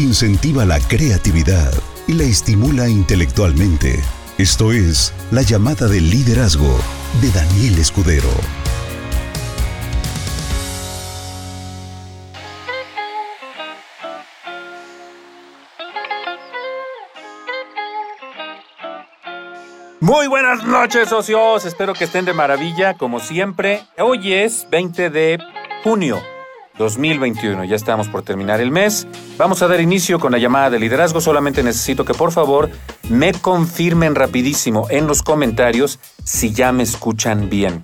incentiva la creatividad y la estimula intelectualmente. Esto es La llamada del liderazgo de Daniel Escudero. Muy buenas noches, socios. Espero que estén de maravilla, como siempre. Hoy es 20 de junio 2021. Ya estamos por terminar el mes. Vamos a dar inicio con la llamada de liderazgo. Solamente necesito que por favor me confirmen rapidísimo en los comentarios si ya me escuchan bien.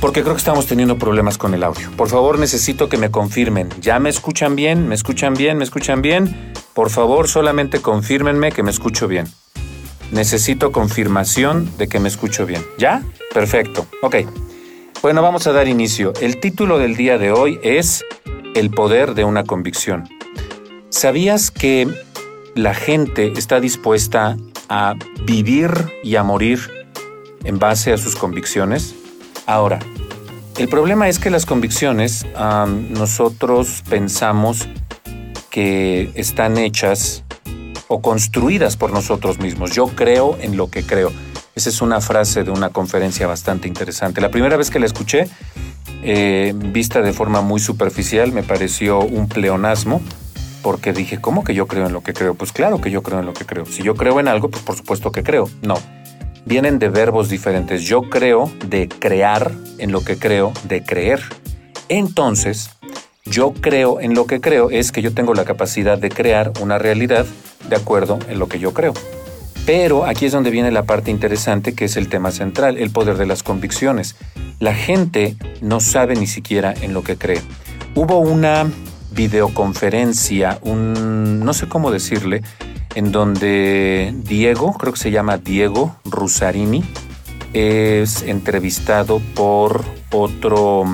Porque creo que estamos teniendo problemas con el audio. Por favor, necesito que me confirmen. ¿Ya me escuchan bien? ¿Me escuchan bien? ¿Me escuchan bien? Por favor, solamente confírmenme que me escucho bien. Necesito confirmación de que me escucho bien. ¿Ya? Perfecto. Ok. Bueno, vamos a dar inicio. El título del día de hoy es El poder de una convicción. ¿Sabías que la gente está dispuesta a vivir y a morir en base a sus convicciones? Ahora, el problema es que las convicciones nosotros pensamos que están hechas o construidas por nosotros mismos. Yo creo en lo que creo. Esa es una frase de una conferencia bastante interesante. La primera vez que la escuché, eh, vista de forma muy superficial, me pareció un pleonasmo, porque dije, ¿cómo que yo creo en lo que creo? Pues claro que yo creo en lo que creo. Si yo creo en algo, pues por supuesto que creo. No. Vienen de verbos diferentes. Yo creo de crear en lo que creo, de creer. Entonces, yo creo en lo que creo es que yo tengo la capacidad de crear una realidad de acuerdo en lo que yo creo. Pero aquí es donde viene la parte interesante que es el tema central, el poder de las convicciones. La gente no sabe ni siquiera en lo que cree. Hubo una videoconferencia, un no sé cómo decirle, en donde Diego, creo que se llama Diego Rusarini, es entrevistado por otro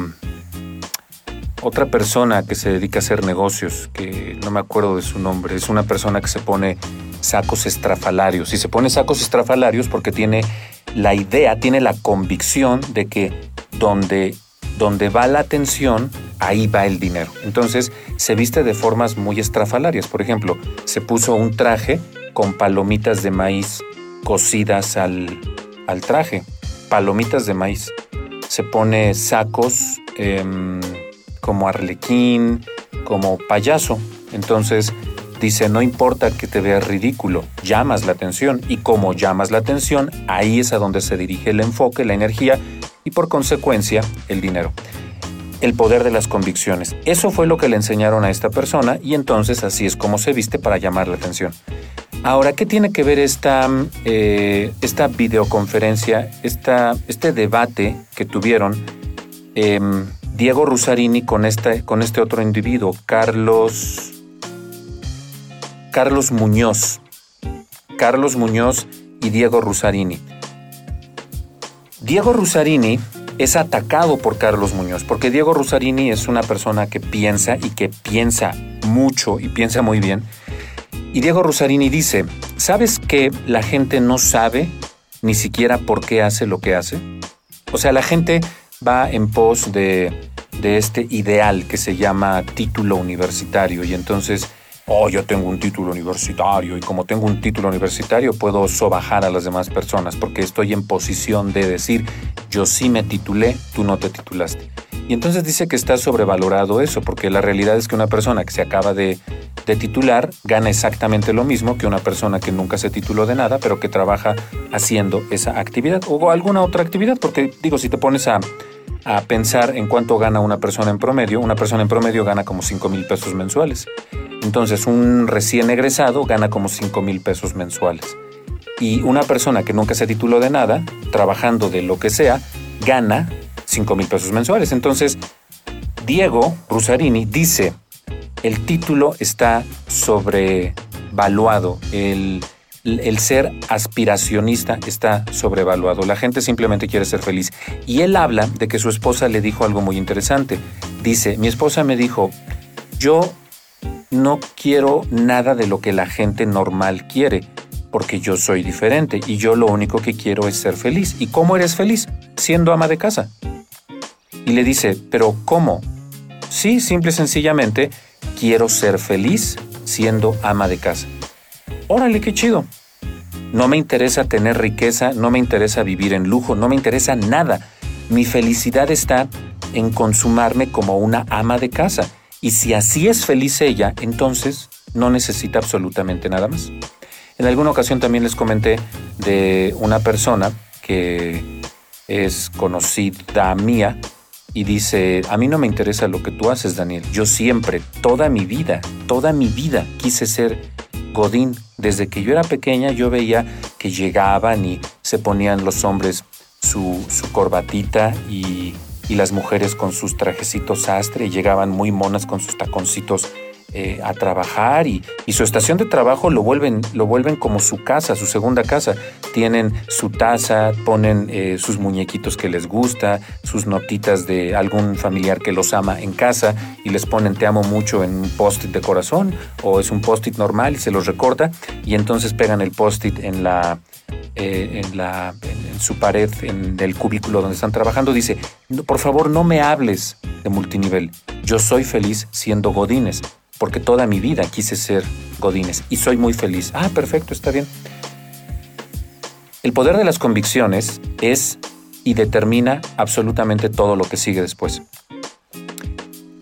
otra persona que se dedica a hacer negocios, que no me acuerdo de su nombre, es una persona que se pone sacos estrafalarios. Y se pone sacos estrafalarios porque tiene la idea, tiene la convicción de que donde, donde va la atención, ahí va el dinero. Entonces se viste de formas muy estrafalarias. Por ejemplo, se puso un traje con palomitas de maíz cocidas al, al traje. Palomitas de maíz. Se pone sacos... Em, como arlequín, como payaso. Entonces dice, no importa que te veas ridículo, llamas la atención y como llamas la atención, ahí es a donde se dirige el enfoque, la energía y por consecuencia el dinero. El poder de las convicciones. Eso fue lo que le enseñaron a esta persona y entonces así es como se viste para llamar la atención. Ahora, ¿qué tiene que ver esta, eh, esta videoconferencia, esta, este debate que tuvieron? Em, Diego Rusarini con este, con este otro individuo, Carlos, Carlos Muñoz. Carlos Muñoz y Diego Rusarini. Diego Rusarini es atacado por Carlos Muñoz, porque Diego Rusarini es una persona que piensa y que piensa mucho y piensa muy bien. Y Diego Rusarini dice, ¿sabes que la gente no sabe ni siquiera por qué hace lo que hace? O sea, la gente va en pos de, este ideal que se llama título universitario y entonces oh, yo tengo un título universitario y como tengo un título universitario puedo sobajar a las demás personas porque estoy en posición de decir, yo sí me titulé, tú no te titulaste. Y entonces dice que está sobrevalorado eso, porque la realidad es que una persona que se acaba de, de titular gana exactamente lo mismo que una persona que nunca se tituló de nada, pero que trabaja haciendo esa actividad o alguna otra actividad, porque digo, si te pones a a pensar en cuánto gana una persona en promedio, una persona en promedio gana como 5 mil pesos mensuales. Entonces un recién egresado gana como 5 mil pesos mensuales. Y una persona que nunca se tituló de nada, trabajando de lo que sea, gana 5 mil pesos mensuales. Entonces, Diego Rusarini dice, el título está sobrevaluado, el el ser aspiracionista está sobrevaluado. La gente simplemente quiere ser feliz. Y él habla de que su esposa le dijo algo muy interesante. Dice, mi esposa me dijo, yo no quiero nada de lo que la gente normal quiere, porque yo soy diferente y yo lo único que quiero es ser feliz. ¿Y cómo eres feliz? Siendo ama de casa. Y le dice, pero ¿cómo? Sí, simple y sencillamente, quiero ser feliz siendo ama de casa. Órale, qué chido. No me interesa tener riqueza, no me interesa vivir en lujo, no me interesa nada. Mi felicidad está en consumarme como una ama de casa. Y si así es feliz ella, entonces no necesita absolutamente nada más. En alguna ocasión también les comenté de una persona que es conocida mía y dice, a mí no me interesa lo que tú haces, Daniel. Yo siempre, toda mi vida, toda mi vida quise ser Godín. Desde que yo era pequeña yo veía que llegaban y se ponían los hombres su, corbatita y, y, las mujeres con sus trajecitos sastre y llegaban muy monas con sus taconcitos eh, a trabajar y, su estación de trabajo lo vuelven, lo vuelven como su casa, su segunda casa. Tienen su taza, ponen eh, sus muñequitos que les gusta, sus notitas de algún familiar que los ama en casa y les ponen te amo mucho en un post-it de corazón o es un post-it normal y se los recorta y entonces pegan el post-it en la, eh, en, su pared, en el cubículo donde están trabajando, dice, por favor no me hables de multinivel, yo soy feliz siendo godines porque toda mi vida quise ser Godínez y soy muy feliz. Ah, perfecto, está bien. El poder de las convicciones es y determina absolutamente todo lo que sigue después.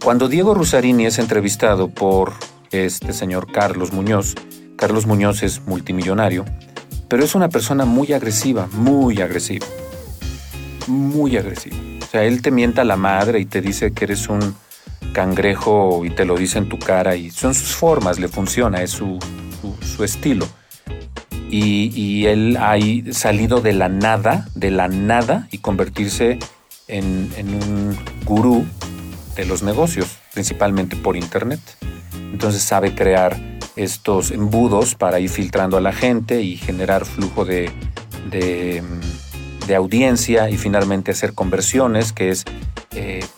Cuando Diego Rusarini es entrevistado por este señor Carlos Muñoz, Carlos Muñoz es multimillonario, pero es una persona muy agresiva, muy agresiva, muy agresiva. O sea, él te mienta la madre y te dice que eres un cangrejo y te lo dice en tu cara y son sus formas, le funciona, es su, su, estilo. Y, él ha salido de la nada, de la nada y convertirse en, en un gurú de los negocios, principalmente por internet. Entonces sabe crear estos embudos para ir filtrando a la gente y generar flujo de, de, de audiencia y finalmente hacer conversiones, que es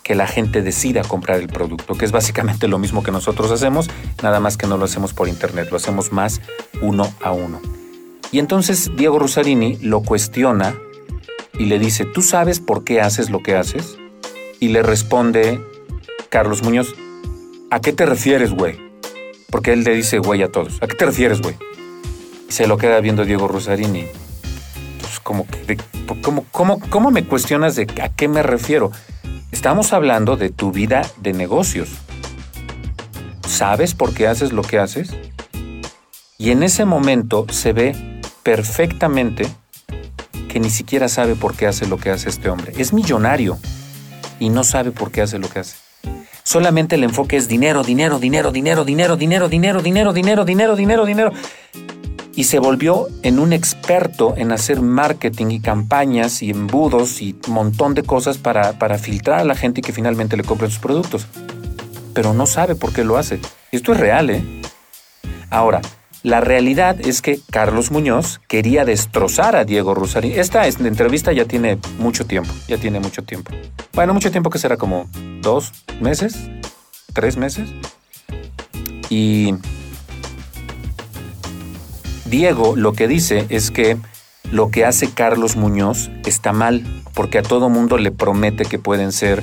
que la gente decida comprar el producto, que es básicamente lo mismo que nosotros hacemos, nada más que no lo hacemos por internet, lo hacemos más uno a uno. Y entonces Diego Rosarini lo cuestiona y le dice, ¿tú sabes por qué haces lo que haces? Y le responde Carlos Muñoz, ¿a qué te refieres, güey? Porque él le dice güey a todos, ¿a qué te refieres, güey? Se lo queda viendo Diego Rosarini. Pues como, ¿cómo, cómo, ¿cómo me cuestionas de a qué me refiero? Estamos hablando de tu vida de negocios. ¿Sabes por qué haces lo que haces? Y en ese momento se ve perfectamente que ni siquiera sabe por qué hace lo que hace este hombre. Es millonario y no sabe por qué hace lo que hace. Solamente el enfoque es dinero, dinero, dinero, dinero, dinero, dinero, dinero, dinero, dinero, dinero, dinero, dinero y se volvió en un experto en hacer marketing y campañas y embudos y un montón de cosas para, para filtrar a la gente y que finalmente le compren sus productos. Pero no sabe por qué lo hace. Esto es real, ¿eh? Ahora, la realidad es que Carlos Muñoz quería destrozar a Diego Rusarín. Esta entrevista ya tiene mucho tiempo, ya tiene mucho tiempo. Bueno, mucho tiempo que será como dos meses, tres meses. Y Diego lo que dice es que lo que hace Carlos Muñoz está mal, porque a todo mundo le promete que pueden ser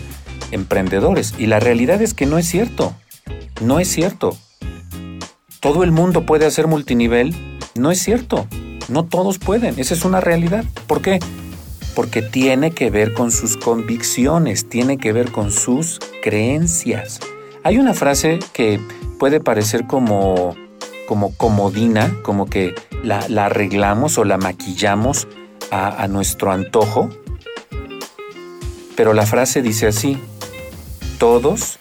emprendedores. Y la realidad es que no es cierto. No es cierto. Todo el mundo puede hacer multinivel. No es cierto. No todos pueden. Esa es una realidad. ¿Por qué? Porque tiene que ver con sus convicciones, tiene que ver con sus creencias. Hay una frase que puede parecer como como comodina, como que la, arreglamos o la maquillamos a, nuestro antojo. Pero la frase dice así, todos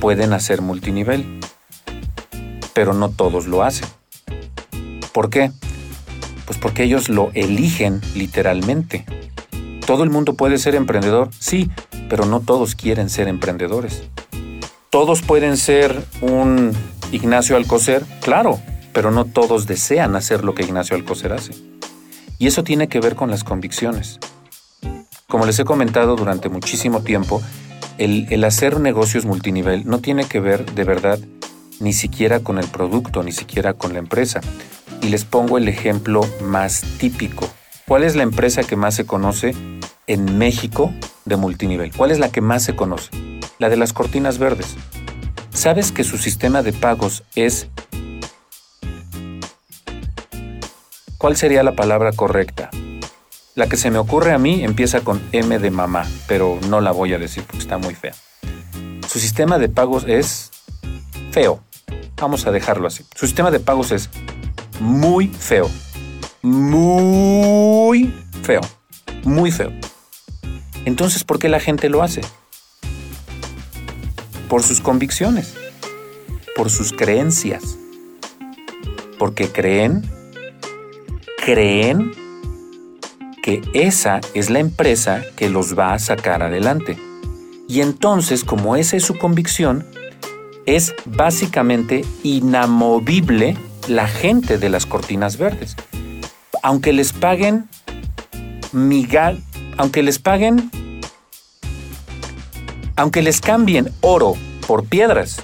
pueden hacer multinivel, pero no todos lo hacen. ¿Por qué? Pues porque ellos lo eligen literalmente. ¿Todo el mundo puede ser emprendedor? Sí, pero no todos quieren ser emprendedores. Todos pueden ser un Ignacio Alcocer, claro, pero no todos desean hacer lo que Ignacio Alcocer hace. Y eso tiene que ver con las convicciones. Como les he comentado durante muchísimo tiempo, el, hacer negocios multinivel no tiene que ver de verdad ni siquiera con el producto, ni siquiera con la empresa. Y les pongo el ejemplo más típico. ¿Cuál es la empresa que más se conoce en México de multinivel? ¿Cuál es la que más se conoce? La de las cortinas verdes. ¿Sabes que su sistema de pagos es... ¿Cuál sería la palabra correcta? La que se me ocurre a mí empieza con M de mamá, pero no la voy a decir porque está muy fea. Su sistema de pagos es feo. Vamos a dejarlo así. Su sistema de pagos es muy feo. Muy feo. Muy feo. Entonces, ¿por qué la gente lo hace? Por sus convicciones, por sus creencias. Porque creen, creen que esa es la empresa que los va a sacar adelante. Y entonces, como esa es su convicción, es básicamente inamovible la gente de las cortinas verdes. Aunque les paguen migal, aunque les paguen, aunque les cambien oro por piedras,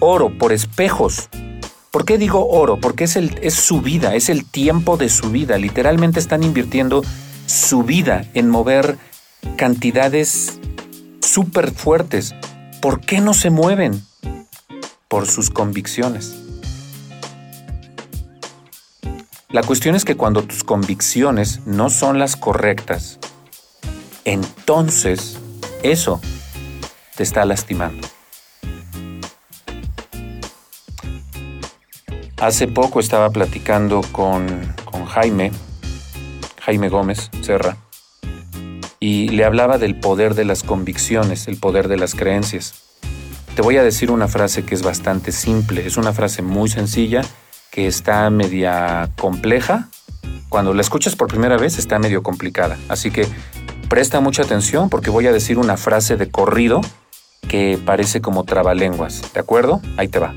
oro por espejos. ¿Por qué digo oro? Porque es, el, es su vida, es el tiempo de su vida. Literalmente están invirtiendo su vida en mover cantidades súper fuertes. ¿Por qué no se mueven? Por sus convicciones. La cuestión es que cuando tus convicciones no son las correctas, entonces eso te está lastimando. Hace poco estaba platicando con, con Jaime, Jaime Gómez Serra, y le hablaba del poder de las convicciones, el poder de las creencias. Te voy a decir una frase que es bastante simple, es una frase muy sencilla, que está media compleja. Cuando la escuchas por primera vez está medio complicada, así que presta mucha atención porque voy a decir una frase de corrido que parece como trabalenguas, ¿de acuerdo? Ahí te va.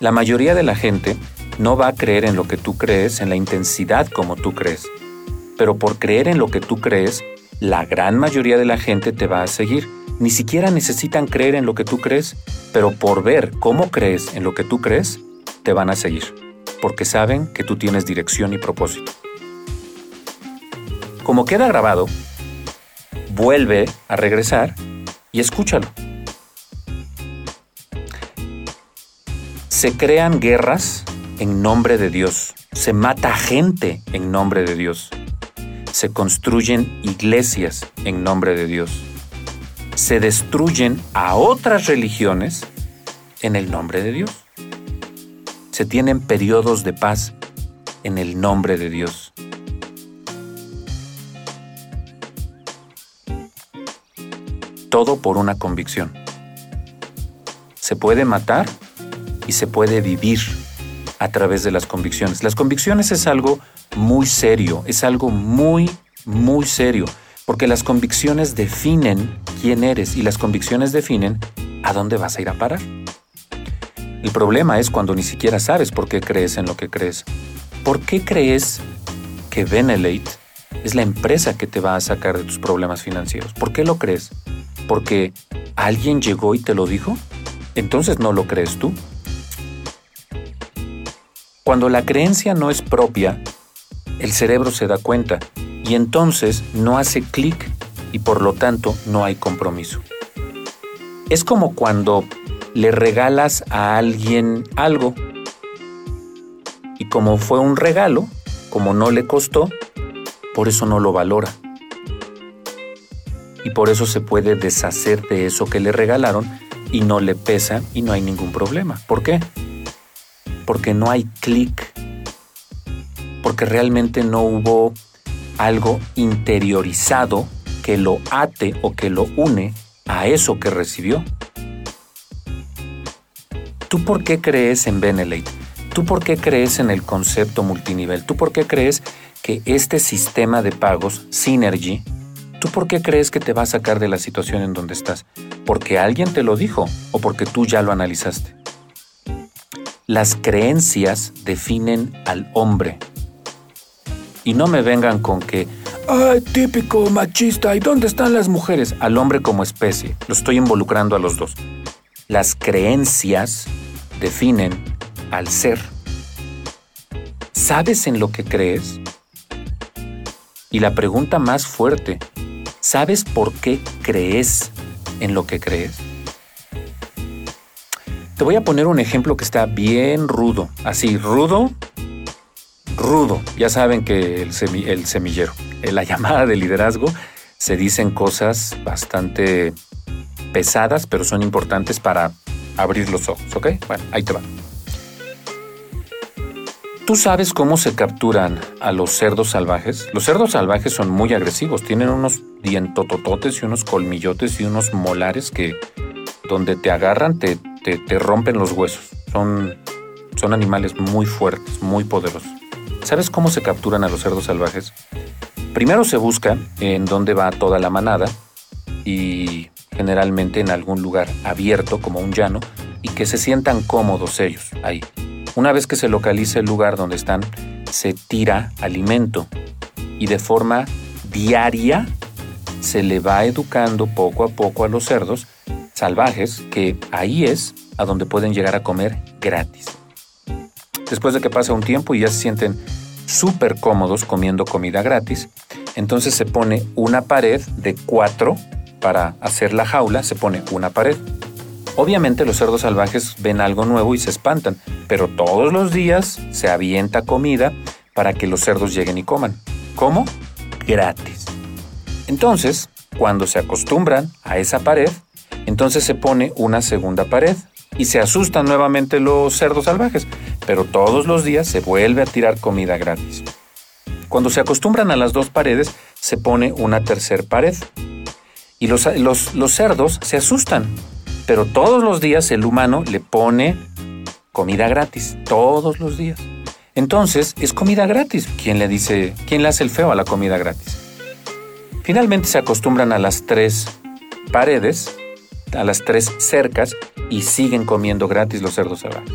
La mayoría de la gente no va a creer en lo que tú crees en la intensidad como tú crees pero por creer en lo que tú crees, la gran mayoría de la gente te va a seguir. Ni siquiera necesitan creer en lo que tú crees, pero por ver cómo crees en lo que tú crees, te van a seguir, porque saben que tú tienes dirección y propósito. Como queda grabado, vuelve a regresar y escúchalo. Se crean guerras en nombre de Dios. Se mata gente en nombre de Dios se construyen iglesias en nombre de Dios. Se destruyen a otras religiones en el nombre de Dios. Se tienen periodos de paz en el nombre de Dios. Todo por una convicción. Se puede matar y se puede vivir a través de las convicciones. Las convicciones es algo muy serio, es algo muy, muy serio, porque las convicciones definen quién eres y las convicciones definen a dónde vas a ir a parar. El problema es cuando ni siquiera sabes por qué crees en lo que crees. ¿Por qué crees que Benelate es la empresa que te va a sacar de tus problemas financieros? ¿Por qué lo crees? ¿Porque alguien llegó y te lo dijo? Entonces no lo crees tú. Cuando la creencia no es propia, el cerebro se da cuenta y entonces no hace clic y por lo tanto no hay compromiso. Es como cuando le regalas a alguien algo y como fue un regalo, como no le costó, por eso no lo valora. Y por eso se puede deshacer de eso que le regalaron y no le pesa y no hay ningún problema. ¿Por qué? Porque no hay clic porque realmente no hubo algo interiorizado que lo ate o que lo une a eso que recibió. ¿Tú por qué crees en Benelate? ¿Tú por qué crees en el concepto multinivel? ¿Tú por qué crees que este sistema de pagos, Synergy, ¿tú por qué crees que te va a sacar de la situación en donde estás? ¿Porque alguien te lo dijo o porque tú ya lo analizaste? Las creencias definen al hombre, y no me vengan con que, ay, típico machista, ¿y dónde están las mujeres? Al hombre como especie, lo estoy involucrando a los dos. Las creencias definen al ser. ¿Sabes en lo que crees? Y la pregunta más fuerte, ¿sabes por qué crees en lo que crees? Te voy a poner un ejemplo que está bien rudo, así rudo rudo. Ya saben que el, semillero, la llamada de liderazgo, se dicen cosas bastante pesadas, pero son importantes para abrir los ojos, ¿ok? Bueno, ahí te va. ¿Tú sabes cómo se capturan a los cerdos salvajes? Los cerdos salvajes son muy agresivos, tienen unos dientotototes y unos colmillotes y unos molares que donde te agarran te, te, rompen los huesos. Son, son animales muy fuertes, muy poderosos. ¿Sabes cómo se capturan a los cerdos salvajes? Primero se busca en dónde va toda la manada y generalmente en algún lugar abierto como un llano y que se sientan cómodos ellos ahí. Una vez que se localiza el lugar donde están, se tira alimento y de forma diaria se le va educando poco a poco a los cerdos salvajes que ahí es a donde pueden llegar a comer gratis. Después de que pasa un tiempo y ya se sienten súper cómodos comiendo comida gratis, entonces se pone una pared de cuatro para hacer la jaula, se pone una pared. Obviamente los cerdos salvajes ven algo nuevo y se espantan, pero todos los días se avienta comida para que los cerdos lleguen y coman. ¿Cómo? Gratis. Entonces, cuando se acostumbran a esa pared, entonces se pone una segunda pared y se asustan nuevamente los cerdos salvajes, pero todos los días se vuelve a tirar comida gratis. Cuando se acostumbran a las dos paredes, se pone una tercera pared. Y los, los cerdos se asustan pero todos los días el humano le pone comida gratis, todos los días. Entonces es comida gratis. ¿Quién le dice, quién le hace el feo a la comida gratis? Finalmente se acostumbran a las tres paredes, a las tres cercas y siguen comiendo gratis los cerdos salvajes.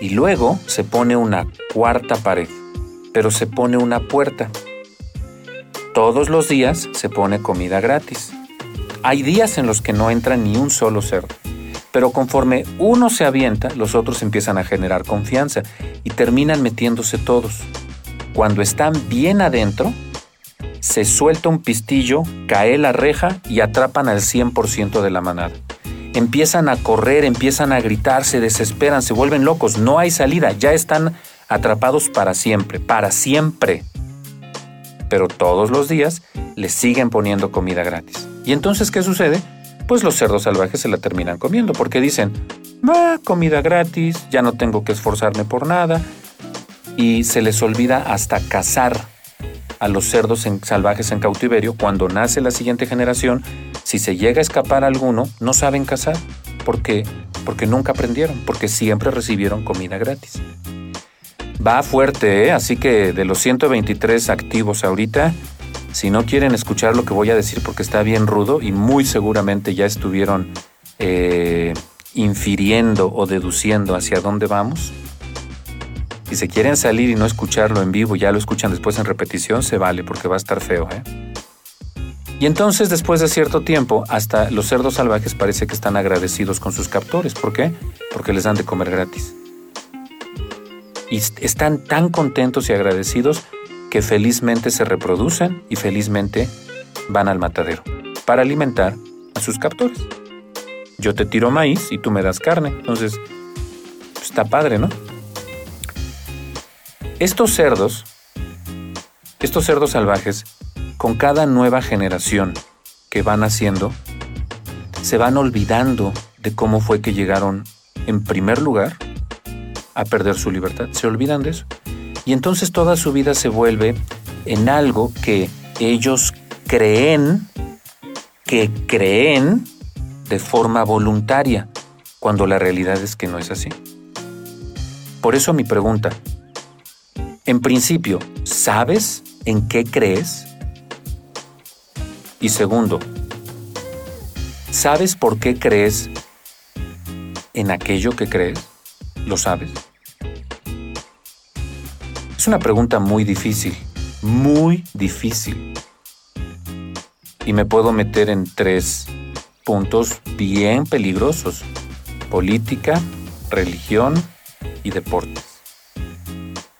Y luego se pone una cuarta pared, pero se pone una puerta. Todos los días se pone comida gratis. Hay días en los que no entra ni un solo cerdo, pero conforme uno se avienta, los otros empiezan a generar confianza y terminan metiéndose todos. Cuando están bien adentro, se suelta un pistillo, cae la reja y atrapan al 100% de la manada. Empiezan a correr, empiezan a gritar, se desesperan, se vuelven locos, no hay salida, ya están atrapados para siempre, para siempre. Pero todos los días les siguen poniendo comida gratis. ¿Y entonces qué sucede? Pues los cerdos salvajes se la terminan comiendo porque dicen, va, comida gratis, ya no tengo que esforzarme por nada. Y se les olvida hasta cazar a los cerdos salvajes en cautiverio cuando nace la siguiente generación. Si se llega a escapar alguno, no saben cazar. ¿Por qué? Porque nunca aprendieron, porque siempre recibieron comida gratis. Va fuerte, ¿eh? así que de los 123 activos ahorita, si no quieren escuchar lo que voy a decir porque está bien rudo y muy seguramente ya estuvieron eh, infiriendo o deduciendo hacia dónde vamos, si se quieren salir y no escucharlo en vivo, ya lo escuchan después en repetición, se vale porque va a estar feo. ¿eh? Y entonces, después de cierto tiempo, hasta los cerdos salvajes parece que están agradecidos con sus captores. ¿Por qué? Porque les dan de comer gratis. Y están tan contentos y agradecidos que felizmente se reproducen y felizmente van al matadero para alimentar a sus captores. Yo te tiro maíz y tú me das carne, entonces está padre, ¿no? Estos cerdos, estos cerdos salvajes, con cada nueva generación que van haciendo, se van olvidando de cómo fue que llegaron en primer lugar a perder su libertad. Se olvidan de eso. Y entonces toda su vida se vuelve en algo que ellos creen, que creen de forma voluntaria, cuando la realidad es que no es así. Por eso mi pregunta, en principio, ¿sabes en qué crees? Y segundo, ¿sabes por qué crees en aquello que crees? ¿Lo sabes? Es una pregunta muy difícil, muy difícil. Y me puedo meter en tres puntos bien peligrosos. Política, religión y deportes.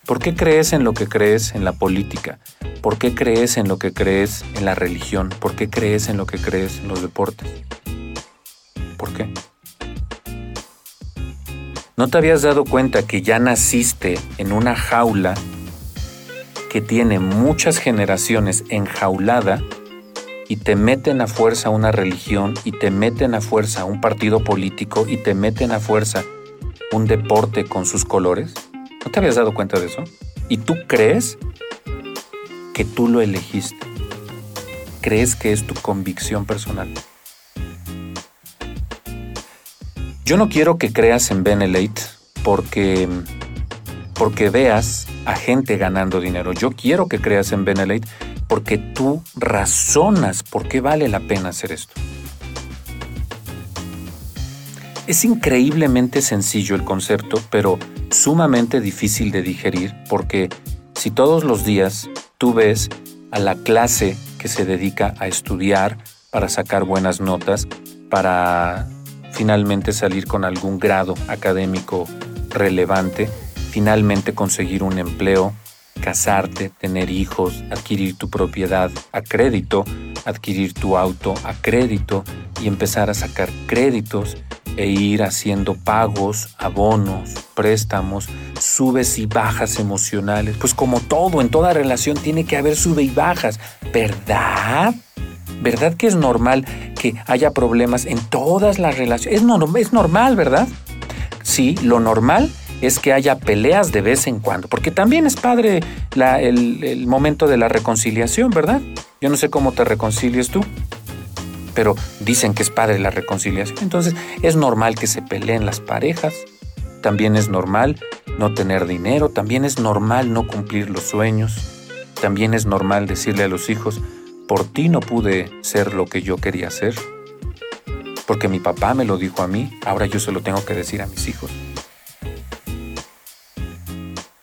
¿Por qué crees en lo que crees en la política? ¿Por qué crees en lo que crees en la religión? ¿Por qué crees en lo que crees en los deportes? ¿Por qué? ¿No te habías dado cuenta que ya naciste en una jaula que tiene muchas generaciones enjaulada y te meten a fuerza una religión y te meten a fuerza un partido político y te meten a fuerza un deporte con sus colores? ¿No te habías dado cuenta de eso? ¿Y tú crees que tú lo elegiste? ¿Crees que es tu convicción personal? Yo no quiero que creas en Benelate porque, porque veas a gente ganando dinero. Yo quiero que creas en Benelate porque tú razonas por qué vale la pena hacer esto. Es increíblemente sencillo el concepto, pero sumamente difícil de digerir porque si todos los días tú ves a la clase que se dedica a estudiar para sacar buenas notas, para finalmente salir con algún grado académico relevante, finalmente conseguir un empleo, casarte, tener hijos, adquirir tu propiedad a crédito, adquirir tu auto a crédito y empezar a sacar créditos e ir haciendo pagos, abonos, préstamos, subes y bajas emocionales. Pues como todo, en toda relación tiene que haber sube y bajas, ¿verdad? ¿Verdad que es normal que haya problemas en todas las relaciones? Es, normal, ¿verdad? Sí, lo normal es que haya peleas de vez en cuando, porque también es padre el, el momento de la reconciliación, ¿verdad? Yo no sé cómo te reconcilies tú, pero dicen que es padre la reconciliación. Entonces es normal que se peleen las parejas, también es normal no tener dinero, también es normal no cumplir los sueños, también es normal decirle a los hijos, por ti no pude ser lo que yo quería ser. Porque mi papá me lo dijo a mí, ahora yo se lo tengo que decir a mis hijos.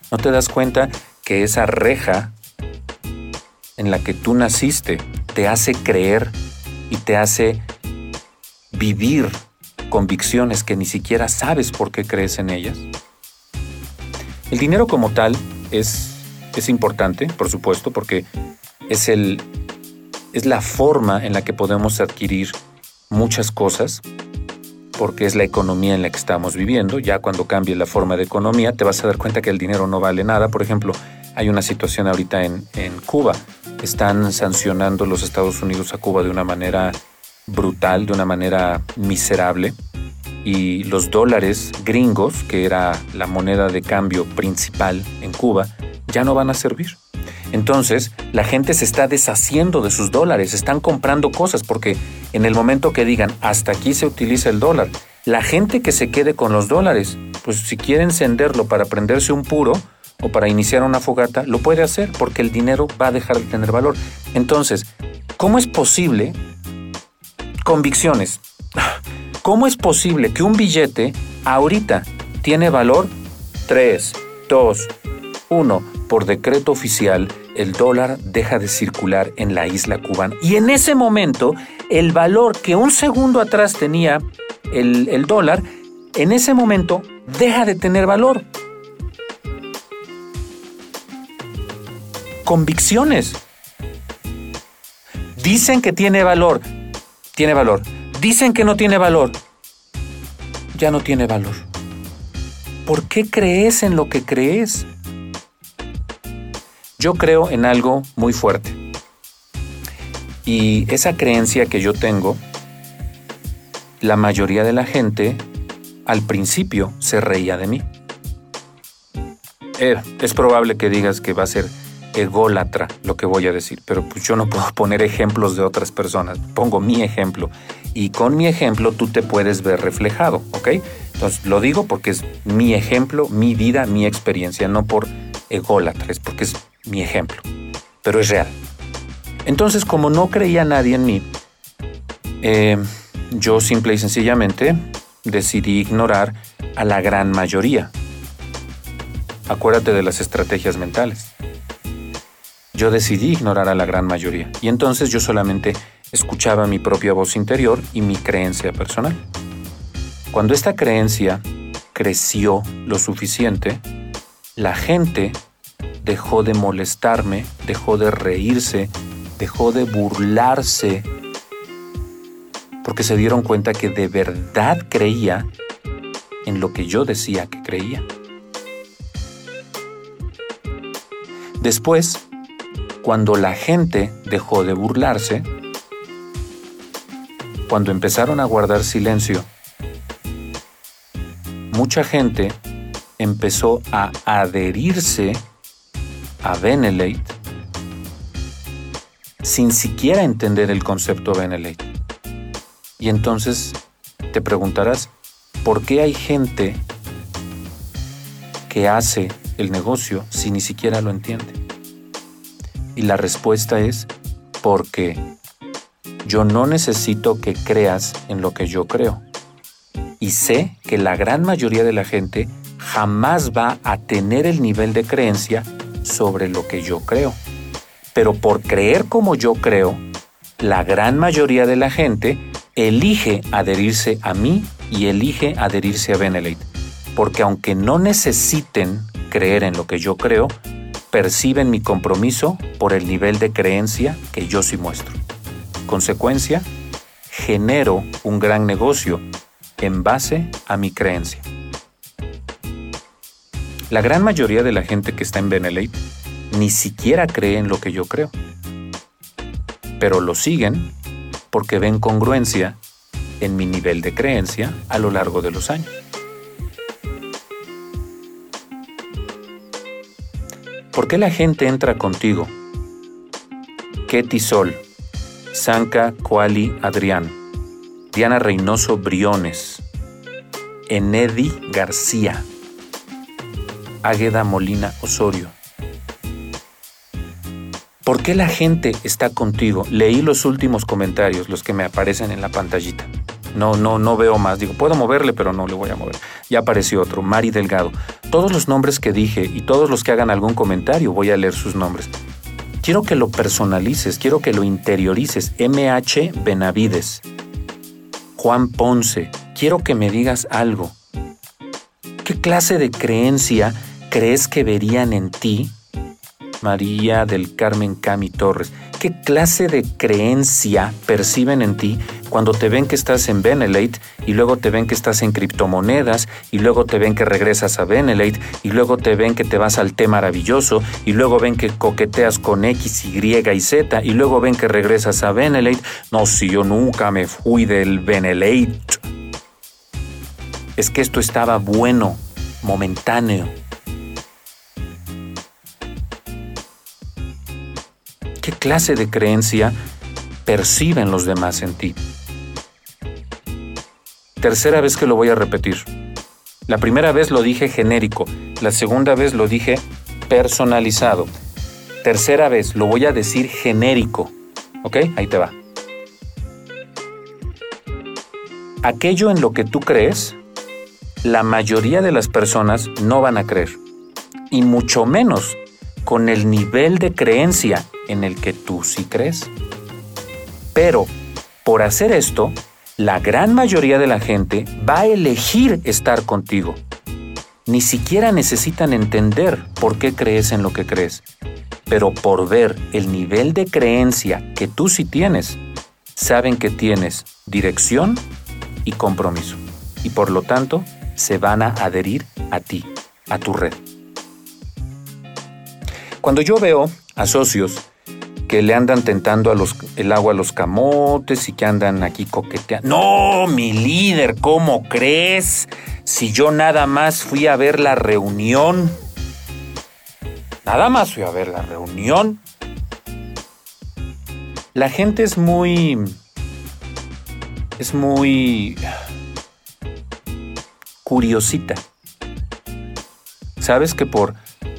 ¿No te das cuenta que esa reja en la que tú naciste te hace creer y te hace vivir convicciones que ni siquiera sabes por qué crees en ellas? El dinero como tal es, es importante, por supuesto, porque es el, es la forma en la que podemos adquirir muchas cosas, porque es la economía en la que estamos viviendo. Ya cuando cambie la forma de economía, te vas a dar cuenta que el dinero no vale nada. Por ejemplo, hay una situación ahorita en, en Cuba. Están sancionando los Estados Unidos a Cuba de una manera brutal, de una manera miserable. Y los dólares gringos, que era la moneda de cambio principal en Cuba, ya no van a servir. Entonces, la gente se está deshaciendo de sus dólares, están comprando cosas porque en el momento que digan hasta aquí se utiliza el dólar, la gente que se quede con los dólares, pues si quiere encenderlo para prenderse un puro o para iniciar una fogata, lo puede hacer porque el dinero va a dejar de tener valor. Entonces, ¿cómo es posible? Convicciones. ¿Cómo es posible que un billete ahorita tiene valor 3, 2, 1? Por decreto oficial el dólar deja de circular en la isla cubana. Y en ese momento, el valor que un segundo atrás tenía el, dólar, en ese momento deja de tener valor. Convicciones. Dicen que tiene valor. Tiene valor. Dicen que no tiene valor. Ya no tiene valor. ¿Por qué crees en lo que crees? Yo creo en algo muy fuerte. Y esa creencia que yo tengo, la mayoría de la gente al principio se reía de mí. Eh, es probable que digas que va a ser ególatra lo que voy a decir, pero pues yo no puedo poner ejemplos de otras personas, pongo mi ejemplo y con mi ejemplo tú te puedes ver reflejado, ¿ok? Entonces lo digo porque es mi ejemplo, mi vida, mi experiencia, no por ególatra, es porque es mi ejemplo, pero es real. Entonces, como no creía nadie en mí, eh, yo simple y sencillamente decidí ignorar a la gran mayoría. Acuérdate de las estrategias mentales. Yo decidí ignorar a la gran mayoría y entonces yo solamente escuchaba mi propia voz interior y mi creencia personal. Cuando esta creencia creció lo suficiente, la gente dejó de molestarme, dejó de reírse, dejó de burlarse, porque se dieron cuenta que de verdad creía en lo que yo decía que creía. Después, cuando la gente dejó de burlarse, cuando empezaron a guardar silencio, mucha gente empezó a adherirse a Benelate sin siquiera entender el concepto Benelate. Y entonces te preguntarás, ¿por qué hay gente que hace el negocio si ni siquiera lo entiende? Y la respuesta es porque yo no necesito que creas en lo que yo creo. Y sé que la gran mayoría de la gente jamás va a tener el nivel de creencia sobre lo que yo creo. Pero por creer como yo creo, la gran mayoría de la gente elige adherirse a mí y elige adherirse a Benelate. Porque aunque no necesiten creer en lo que yo creo, perciben mi compromiso por el nivel de creencia que yo sí muestro. Consecuencia, genero un gran negocio en base a mi creencia. La gran mayoría de la gente que está en Benelate ni siquiera cree en lo que yo creo, pero lo siguen porque ven congruencia en mi nivel de creencia a lo largo de los años. ¿Por qué la gente entra contigo? Ketty Sol, Sanka Kuali Adrián, Diana Reynoso Briones, Enedi García, Águeda Molina Osorio. ¿Por qué la gente está contigo? Leí los últimos comentarios, los que me aparecen en la pantallita. No, no, no veo más. Digo, puedo moverle, pero no le voy a mover. Ya apareció otro, Mari Delgado. Todos los nombres que dije y todos los que hagan algún comentario, voy a leer sus nombres. Quiero que lo personalices, quiero que lo interiorices. MH Benavides. Juan Ponce. Quiero que me digas algo. ¿Qué clase de creencia crees que verían en ti María del Carmen Cami Torres. ¿Qué clase de creencia perciben en ti cuando te ven que estás en Benelate y luego te ven que estás en criptomonedas y luego te ven que regresas a Benelate y luego te ven que te vas al té maravilloso y luego ven que coqueteas con X, Y y Z y luego ven que regresas a Benelate? No, si yo nunca me fui del Benelate. Es que esto estaba bueno, momentáneo ¿Qué clase de creencia perciben los demás en ti? Tercera vez que lo voy a repetir. La primera vez lo dije genérico, la segunda vez lo dije personalizado. Tercera vez lo voy a decir genérico. ¿Ok? Ahí te va. Aquello en lo que tú crees, la mayoría de las personas no van a creer. Y mucho menos con el nivel de creencia en el que tú sí crees. Pero, por hacer esto, la gran mayoría de la gente va a elegir estar contigo. Ni siquiera necesitan entender por qué crees en lo que crees, pero por ver el nivel de creencia que tú sí tienes, saben que tienes dirección y compromiso, y por lo tanto se van a adherir a ti, a tu red. Cuando yo veo a socios que le andan tentando el agua a los camotes y que andan aquí coqueteando. No, mi líder, ¿cómo crees? Si yo nada más fui a ver la reunión. Nada más fui a ver la reunión. La gente es muy... Es muy... Curiosita. Sabes que por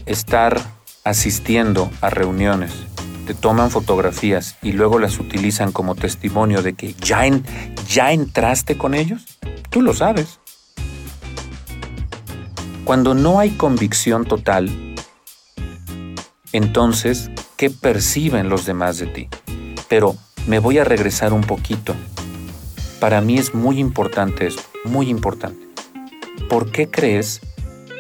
estar asistiendo a reuniones te toman fotografías y luego las utilizan como testimonio de que ya, entraste con ellos? Tú lo sabes. Cuando no hay convicción total, entonces, ¿qué perciben los demás de ti? Pero me voy a regresar un poquito. Para mí es muy importante esto, muy importante. ¿Por qué crees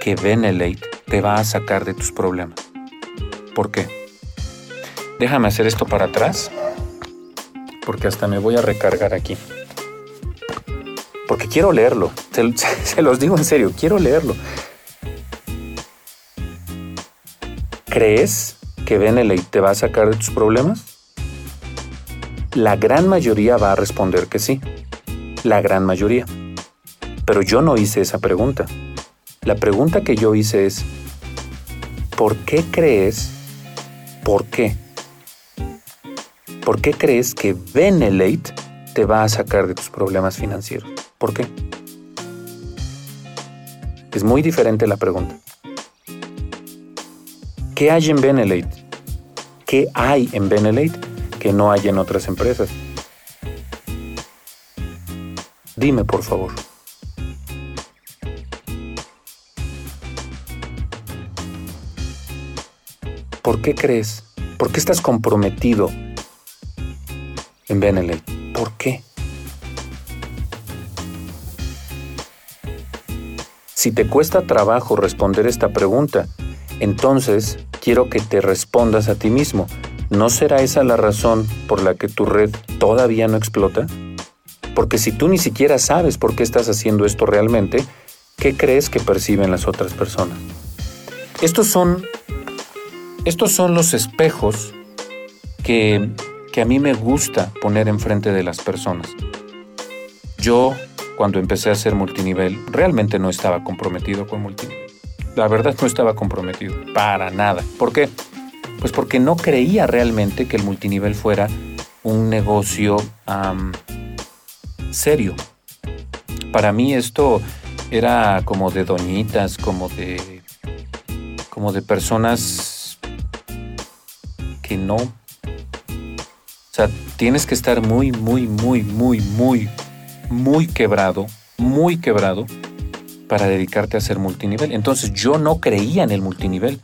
que Benelate te va a sacar de tus problemas? ¿Por qué? Déjame hacer esto para atrás. Porque hasta me voy a recargar aquí. Porque quiero leerlo. Se, los digo en serio, quiero leerlo. ¿Crees que Benelete te va a sacar de tus problemas? La gran mayoría va a responder que sí. La gran mayoría. Pero yo no hice esa pregunta. La pregunta que yo hice es, ¿por qué crees? ¿Por qué? ¿Por qué crees que Benelate te va a sacar de tus problemas financieros? ¿Por qué? Es muy diferente la pregunta. ¿Qué hay en Benelate? ¿Qué hay en Benelate que no hay en otras empresas? Dime, por favor. ¿Por qué crees? ¿Por qué estás comprometido en Benelete? ¿Por qué? Si te cuesta trabajo responder esta pregunta, entonces quiero que te respondas a ti mismo. ¿No será esa la razón por la que tu red todavía no explota? Porque si tú ni siquiera sabes por qué estás haciendo esto realmente, ¿qué crees que perciben las otras personas? Estos son, estos son los espejos que, que a mí me gusta poner enfrente de las personas. Yo, cuando empecé a hacer multinivel, realmente no estaba comprometido con multinivel la verdad no estaba comprometido, para nada. ¿Por qué? Pues porque no creía realmente que el multinivel fuera un negocio serio. Para mí esto era como de doñitas, como de como de personas que no o sea, tienes que estar muy muy muy muy muy muy quebrado, muy quebrado para dedicarte a hacer multinivel. Entonces yo no creía en el multinivel.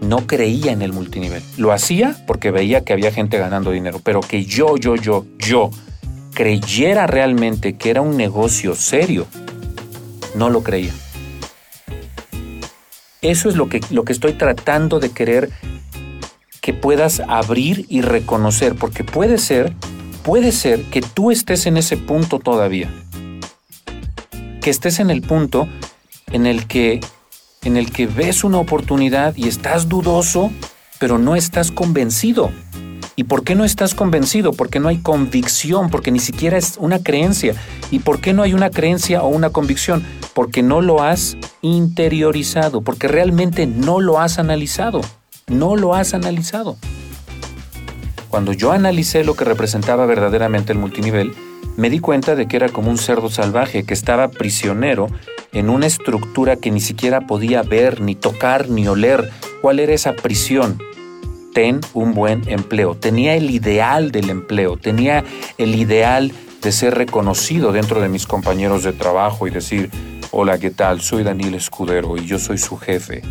No creía en el multinivel. Lo hacía porque veía que había gente ganando dinero, pero que yo, yo, yo, yo creyera realmente que era un negocio serio, no lo creía. Eso es lo que, lo que estoy tratando de querer que puedas abrir y reconocer, porque puede ser, puede ser que tú estés en ese punto todavía que estés en el punto en el que en el que ves una oportunidad y estás dudoso, pero no estás convencido. ¿Y por qué no estás convencido? Porque no hay convicción, porque ni siquiera es una creencia. ¿Y por qué no hay una creencia o una convicción? Porque no lo has interiorizado, porque realmente no lo has analizado. No lo has analizado. Cuando yo analicé lo que representaba verdaderamente el multinivel, me di cuenta de que era como un cerdo salvaje que estaba prisionero en una estructura que ni siquiera podía ver, ni tocar, ni oler. ¿Cuál era esa prisión? Ten un buen empleo. Tenía el ideal del empleo, tenía el ideal de ser reconocido dentro de mis compañeros de trabajo y decir, hola, ¿qué tal? Soy Daniel Escudero y yo soy su jefe.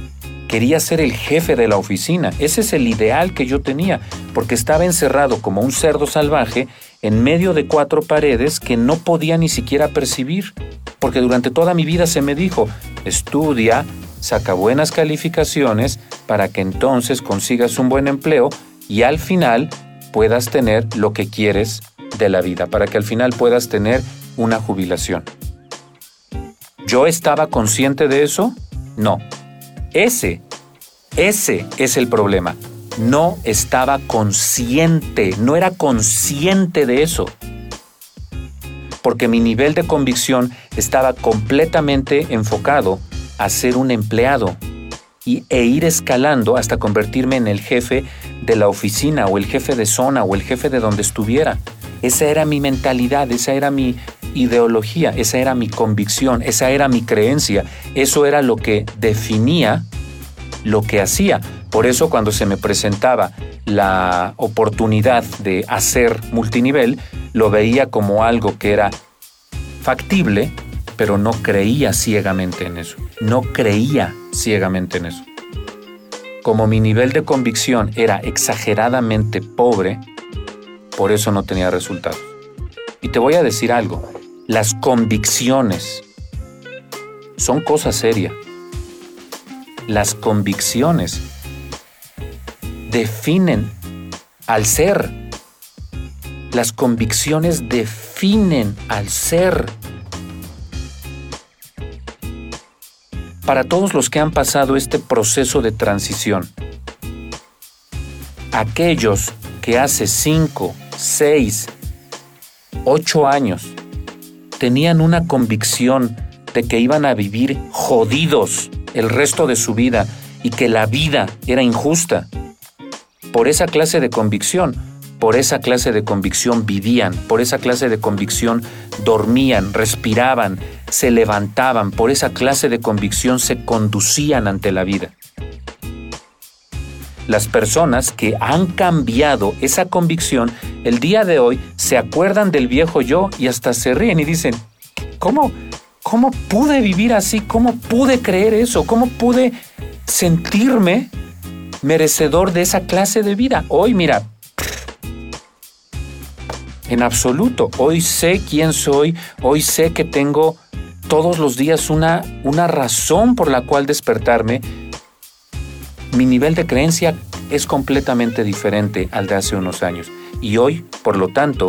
Quería ser el jefe de la oficina. Ese es el ideal que yo tenía, porque estaba encerrado como un cerdo salvaje en medio de cuatro paredes que no podía ni siquiera percibir, porque durante toda mi vida se me dijo, estudia, saca buenas calificaciones para que entonces consigas un buen empleo y al final puedas tener lo que quieres de la vida, para que al final puedas tener una jubilación. ¿Yo estaba consciente de eso? No, ese, ese es el problema. No estaba consciente, no era consciente de eso. Porque mi nivel de convicción estaba completamente enfocado a ser un empleado y, e ir escalando hasta convertirme en el jefe de la oficina o el jefe de zona o el jefe de donde estuviera. Esa era mi mentalidad, esa era mi ideología, esa era mi convicción, esa era mi creencia, eso era lo que definía lo que hacía. Por eso cuando se me presentaba la oportunidad de hacer multinivel, lo veía como algo que era factible, pero no creía ciegamente en eso. No creía ciegamente en eso. Como mi nivel de convicción era exageradamente pobre, por eso no tenía resultados. Y te voy a decir algo, las convicciones son cosa seria. Las convicciones definen al ser. Las convicciones definen al ser. Para todos los que han pasado este proceso de transición, aquellos que hace 5, 6, 8 años tenían una convicción de que iban a vivir jodidos el resto de su vida y que la vida era injusta. Por esa clase de convicción, por esa clase de convicción vivían, por esa clase de convicción dormían, respiraban, se levantaban, por esa clase de convicción se conducían ante la vida. Las personas que han cambiado esa convicción el día de hoy se acuerdan del viejo yo y hasta se ríen y dicen, ¿cómo? ¿Cómo pude vivir así? ¿Cómo pude creer eso? ¿Cómo pude sentirme merecedor de esa clase de vida? Hoy, mira, en absoluto, hoy sé quién soy, hoy sé que tengo todos los días una, una razón por la cual despertarme. Mi nivel de creencia es completamente diferente al de hace unos años y hoy, por lo tanto,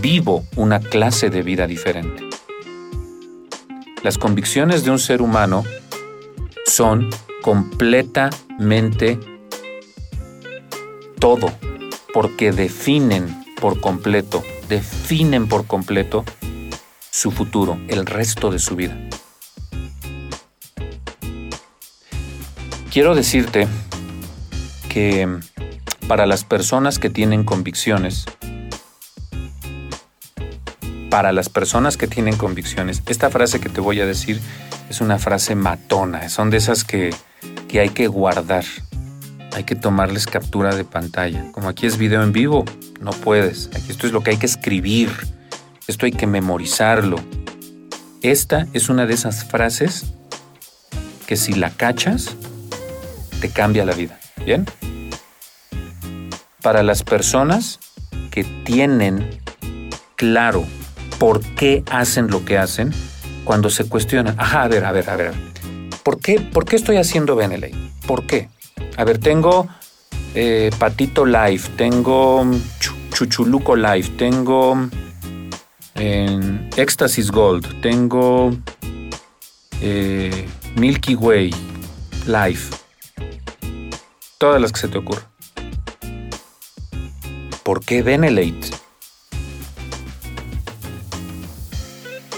vivo una clase de vida diferente. Las convicciones de un ser humano son completamente todo, porque definen por completo, definen por completo su futuro, el resto de su vida. Quiero decirte que para las personas que tienen convicciones, para las personas que tienen convicciones, esta frase que te voy a decir es una frase matona, son de esas que, que hay que guardar, hay que tomarles captura de pantalla. Como aquí es video en vivo, no puedes. Aquí esto es lo que hay que escribir, esto hay que memorizarlo. Esta es una de esas frases que si la cachas, te cambia la vida. ¿Bien? Para las personas que tienen claro por qué hacen lo que hacen cuando se cuestionan. Ajá, a ver, a ver, a ver. ¿Por qué, por qué estoy haciendo Beneley? ¿Por qué? A ver, tengo eh, Patito Life, tengo Chuchuluco Life, tengo eh, Éxtasis Gold, tengo eh, Milky Way Life. Todas las que se te ocurran. ¿Por qué Benelate?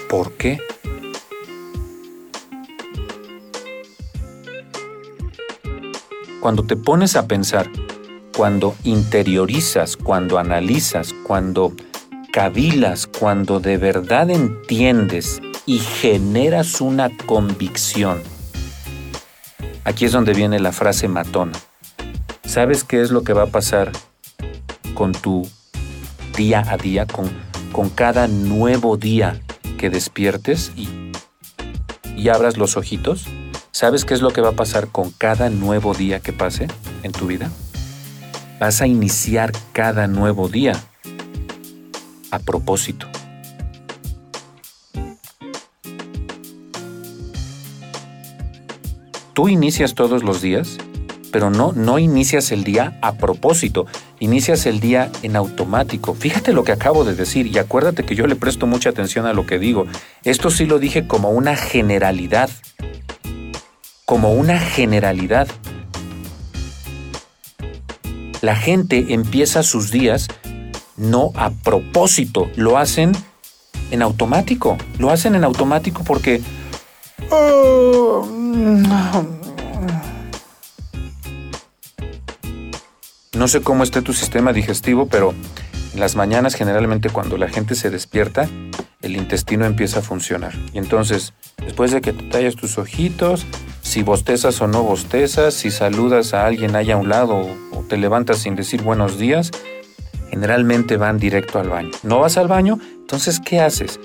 ¿Por qué? Cuando te pones a pensar, cuando interiorizas, cuando analizas, cuando cavilas, cuando de verdad entiendes y generas una convicción, aquí es donde viene la frase matona. ¿Sabes qué es lo que va a pasar con tu día a día, con, con cada nuevo día que despiertes y, y abras los ojitos, ¿sabes qué es lo que va a pasar con cada nuevo día que pase en tu vida? Vas a iniciar cada nuevo día a propósito. Tú inicias todos los días pero no, no inicias el día a propósito, inicias el día en automático. Fíjate lo que acabo de decir y acuérdate que yo le presto mucha atención a lo que digo. Esto sí lo dije como una generalidad, como una generalidad. La gente empieza sus días no a propósito, lo hacen en automático, lo hacen en automático porque... Oh, sé cómo esté tu sistema digestivo, pero en las mañanas generalmente cuando la gente se despierta, el intestino empieza a funcionar. Y entonces, después de que te tallas tus ojitos, si bostezas o no bostezas, si saludas a alguien allá a un lado o te levantas sin decir buenos días, generalmente van directo al baño. ¿No vas al baño? Entonces, ¿qué haces?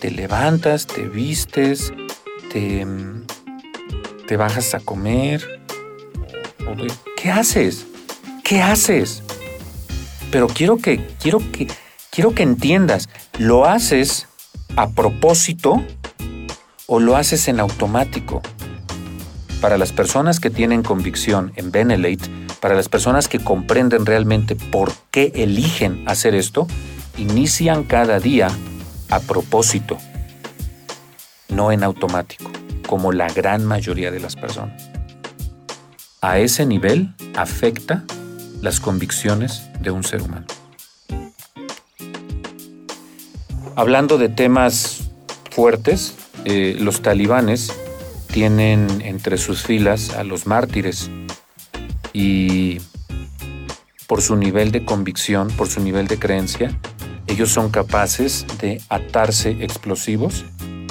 Te, levantas, te vistes, te, te bajas a comer. ¿Qué haces? ¿Qué haces? Pero quiero que, quiero que, quiero que entiendas, ¿lo haces a propósito o lo haces en automático? Para las personas que tienen convicción en Benelate, para las personas que comprenden realmente por qué eligen hacer esto, inician cada día a propósito, no en automático, como la gran mayoría de las personas. A ese nivel afecta las convicciones de un ser humano. Hablando de temas fuertes, eh, los talibanes tienen entre sus filas a los mártires y por su nivel de convicción, por su nivel de creencia, ellos son capaces de atarse explosivos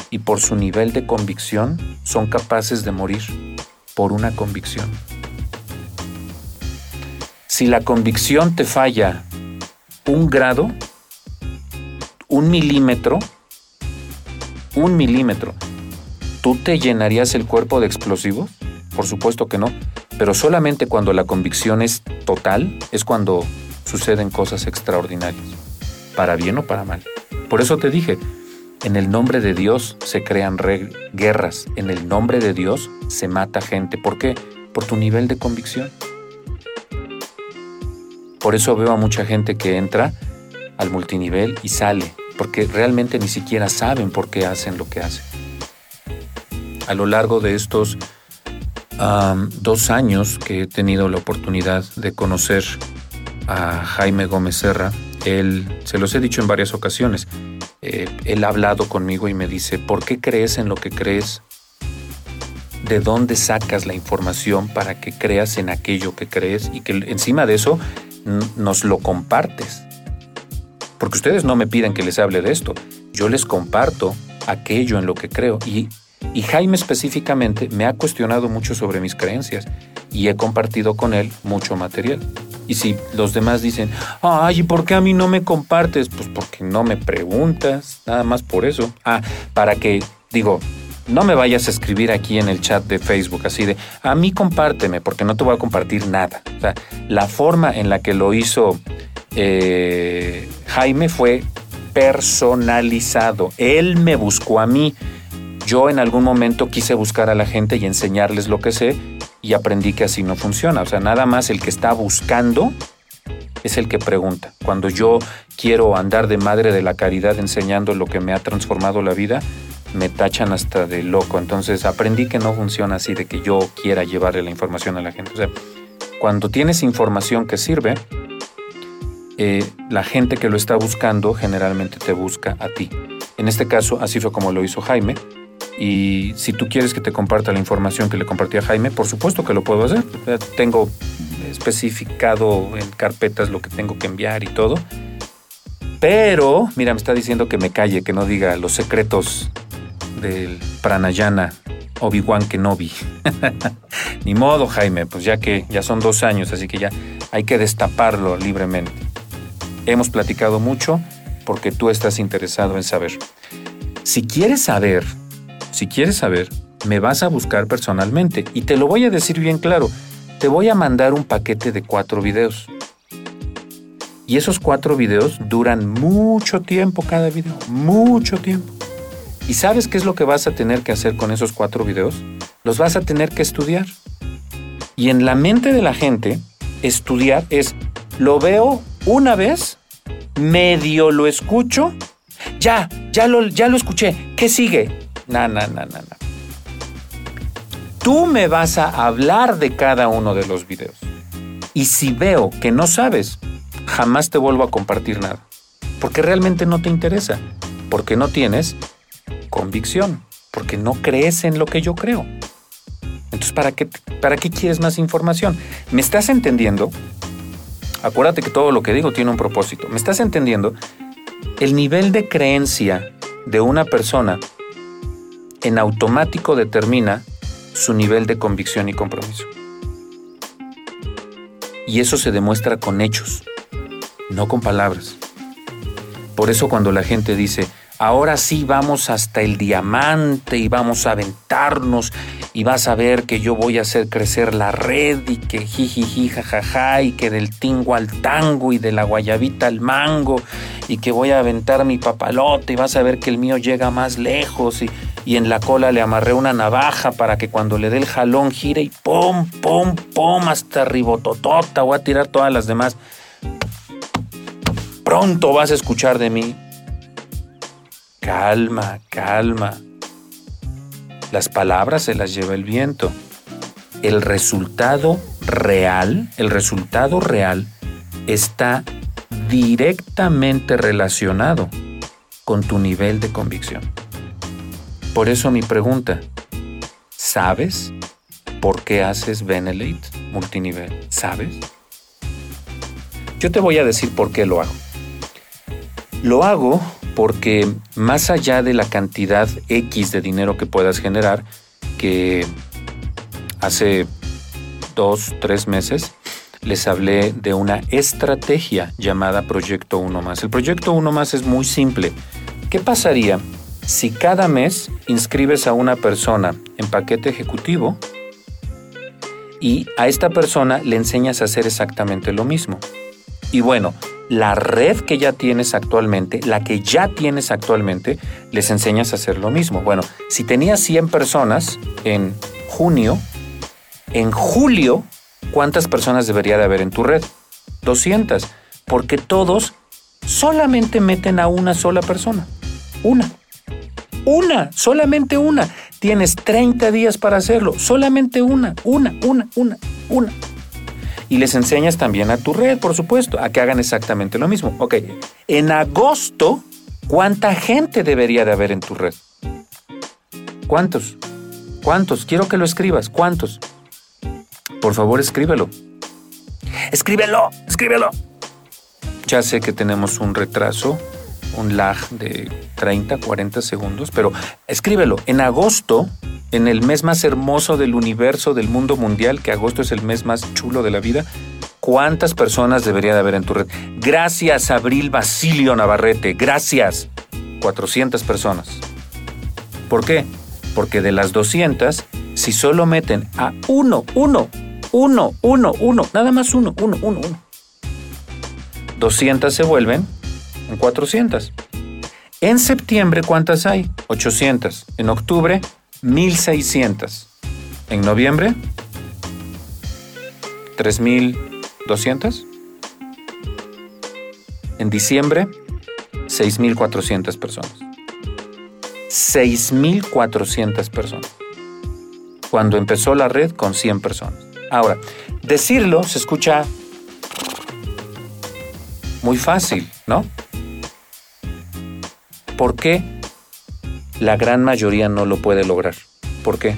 y por su nivel de convicción son capaces de morir por una convicción. Si la convicción te falla un grado, un milímetro, un milímetro, ¿tú te llenarías el cuerpo de explosivos? Por supuesto que no, pero solamente cuando la convicción es total es cuando suceden cosas extraordinarias, para bien o para mal. Por eso te dije, en el nombre de Dios se crean guerras, en el nombre de Dios se mata gente. ¿Por qué? Por tu nivel de convicción. Por eso veo a mucha gente que entra al multinivel y sale, porque realmente ni siquiera saben por qué hacen lo que hacen. A lo largo de estos dos años que he tenido la oportunidad de conocer a Jaime Gómez Serra, él, se los he dicho en varias ocasiones, eh, él ha hablado conmigo y me dice, ¿por qué crees en lo que crees? ¿De dónde sacas la información para que creas en aquello que crees? Y que encima de eso nos lo compartes. Porque ustedes no me piden que les hable de esto. Yo les comparto aquello en lo que creo. Y, y Jaime específicamente me ha cuestionado mucho sobre mis creencias y he compartido con él mucho material. Y si los demás dicen, ay, ¿y por qué a mí no me compartes? Pues porque no me preguntas, nada más por eso. Ah, para que, digo, no me vayas a escribir aquí en el chat de Facebook así de, a mí compárteme, porque no te voy a compartir nada. La forma en la que lo hizo eh, Jaime fue personalizado. Él me buscó a mí. Yo en algún momento quise buscar a la gente y enseñarles lo que sé y aprendí que así no funciona. O sea, nada más el que está buscando es el que pregunta. Cuando yo quiero andar de madre de la caridad enseñando lo que me ha transformado la vida, me tachan hasta de loco. Entonces aprendí que no funciona así de que yo quiera llevarle la información a la gente. O sea, cuando tienes información que sirve, eh, la gente que lo está buscando generalmente te busca a ti. En este caso, así fue como lo hizo Jaime. Y si tú quieres que te comparta la información que le compartí a Jaime, por supuesto que lo puedo hacer. Tengo especificado en carpetas lo que tengo que enviar y todo. Pero, mira, me está diciendo que me calle, que no diga los secretos del Pranayana Obi-Wan Kenobi. Ni modo, Jaime, pues ya que ya son dos años, así que ya hay que destaparlo libremente. Hemos platicado mucho porque tú estás interesado en saber. Si quieres saber, si quieres saber, me vas a buscar personalmente y te lo voy a decir bien claro. Te voy a mandar un paquete de cuatro videos. Y esos cuatro videos duran mucho tiempo cada video, mucho tiempo. ¿Y sabes qué es lo que vas a tener que hacer con esos cuatro videos? Los vas a tener que estudiar. Y en la mente de la gente, estudiar es, lo veo una vez, medio lo escucho, ya, ya lo, ya lo escuché, ¿qué sigue? Na, na, na, na, na. Tú me vas a hablar de cada uno de los videos. Y si veo que no sabes, jamás te vuelvo a compartir nada. Porque realmente no te interesa. Porque no tienes convicción, porque no crees en lo que yo creo. Entonces, ¿para qué, ¿para qué quieres más información? ¿Me estás entendiendo? Acuérdate que todo lo que digo tiene un propósito. ¿Me estás entendiendo? El nivel de creencia de una persona en automático determina su nivel de convicción y compromiso. Y eso se demuestra con hechos, no con palabras. Por eso cuando la gente dice, ahora sí vamos hasta el diamante y vamos a aventarnos y vas a ver que yo voy a hacer crecer la red y que jijiji jajaja y que del tingo al tango y de la guayabita al mango y que voy a aventar mi papalote y vas a ver que el mío llega más lejos y, y en la cola le amarré una navaja para que cuando le dé el jalón gire y pum, pum, pum, hasta ribototota, voy a tirar todas las demás. Pronto vas a escuchar de mí Calma, calma. Las palabras se las lleva el viento. el resultado real, el resultado real está directamente relacionado con tu nivel de convicción. Por eso mi pregunta, ¿sabes por qué haces Benelate multinivel? ¿Sabes? Yo te voy a decir por qué lo hago. Lo hago porque más allá de la cantidad X de dinero que puedas generar, que hace dos, tres meses les hablé de una estrategia llamada Proyecto 1 más. El Proyecto 1 más es muy simple. ¿Qué pasaría si cada mes inscribes a una persona en paquete ejecutivo y a esta persona le enseñas a hacer exactamente lo mismo? Y bueno, la red que ya tienes actualmente, la que ya tienes actualmente, les enseñas a hacer lo mismo. Bueno, si tenías 100 personas en junio, en julio, ¿cuántas personas debería de haber en tu red? 200, porque todos solamente meten a una sola persona. Una. Una, solamente una. Tienes 30 días para hacerlo. Solamente una, una, una, una, una. Y les enseñas también a tu red, por supuesto, a que hagan exactamente lo mismo. Ok, en agosto, ¿cuánta gente debería de haber en tu red? ¿Cuántos? ¿Cuántos? Quiero que lo escribas. ¿Cuántos? Por favor, escríbelo. Escríbelo, escríbelo. Ya sé que tenemos un retraso, un lag de 30, 40 segundos, pero escríbelo. En agosto, en el mes más hermoso del universo, del mundo mundial, que agosto es el mes más chulo de la vida, ¿cuántas personas debería de haber en tu red? Gracias, Abril Basilio Navarrete. Gracias. 400 personas. ¿Por qué? Porque de las 200, si solo meten a uno, uno, uno, uno, uno, nada más uno, uno, uno, uno. 200 se vuelven en 400. En septiembre, ¿cuántas hay? 800. En octubre, 1600. En noviembre, 3200. En diciembre, 6400 personas. 6400 personas. Cuando empezó la red con 100 personas. Ahora, decirlo se escucha muy fácil, ¿no? ¿Por qué la gran mayoría no lo puede lograr? ¿Por qué?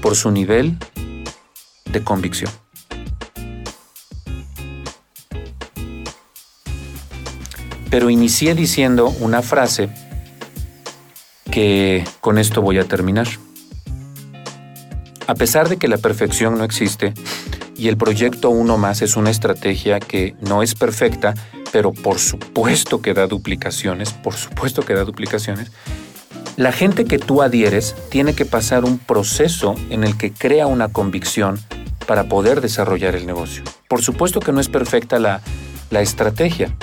Por su nivel de convicción. Pero inicié diciendo una frase que con esto voy a terminar. A pesar de que la perfección no existe y el proyecto uno más es una estrategia que no es perfecta, pero por supuesto que da duplicaciones, por supuesto que da duplicaciones, la gente que tú adhieres tiene que pasar un proceso en el que crea una convicción para poder desarrollar el negocio. Por supuesto que no es perfecta la, la estrategia,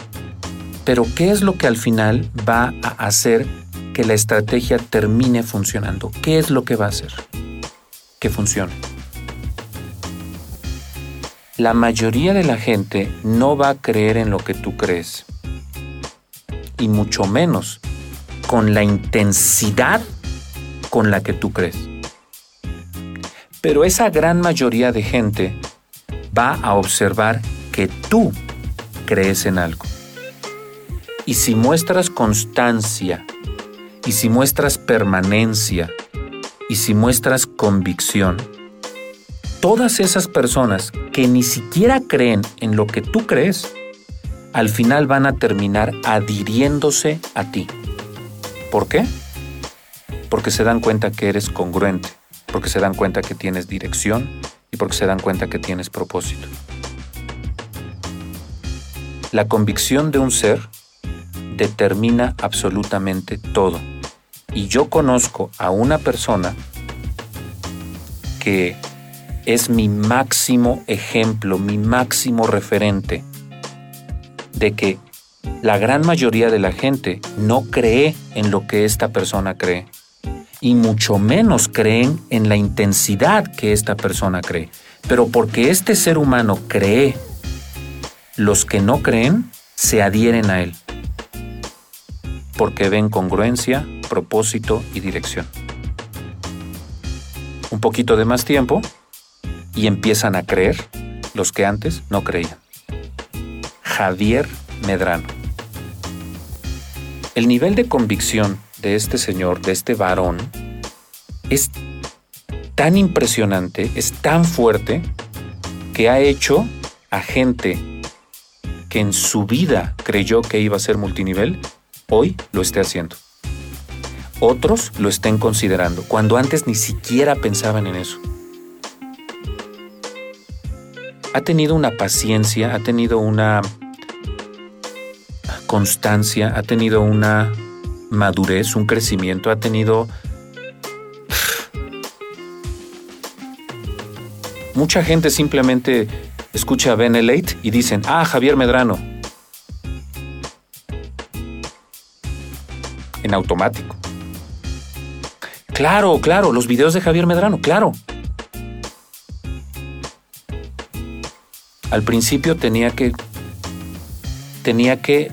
pero ¿qué es lo que al final va a hacer que la estrategia termine funcionando? ¿Qué es lo que va a hacer? que funcione. La mayoría de la gente no va a creer en lo que tú crees. Y mucho menos con la intensidad con la que tú crees. Pero esa gran mayoría de gente va a observar que tú crees en algo. Y si muestras constancia, y si muestras permanencia, y si muestras convicción, todas esas personas que ni siquiera creen en lo que tú crees, al final van a terminar adhiriéndose a ti. ¿Por qué? Porque se dan cuenta que eres congruente, porque se dan cuenta que tienes dirección y porque se dan cuenta que tienes propósito. La convicción de un ser determina absolutamente todo y yo conozco a una persona que es mi máximo ejemplo, mi máximo referente de que la gran mayoría de la gente no cree en lo que esta persona cree y mucho menos creen en la intensidad que esta persona cree. Pero porque este ser humano cree, los que no creen se adhieren a él porque ven congruencia, propósito y dirección. un poquito de más tiempo y empiezan a creer los que antes no creían. Javier Medrano. El nivel de convicción de este señor, de este varón, es tan impresionante, es tan fuerte, que ha hecho a gente que en su vida creyó que iba a ser multinivel, hoy lo esté haciendo. Otros lo estén considerando, cuando antes ni siquiera pensaban en eso. Ha tenido una paciencia, ha tenido una constancia, ha tenido una madurez, un crecimiento, ha tenido... Mucha gente simplemente escucha a Benelate y dicen, ah, Javier Medrano. En automático. Claro, claro, los videos de Javier Medrano, claro. Al principio tenía que tenía que,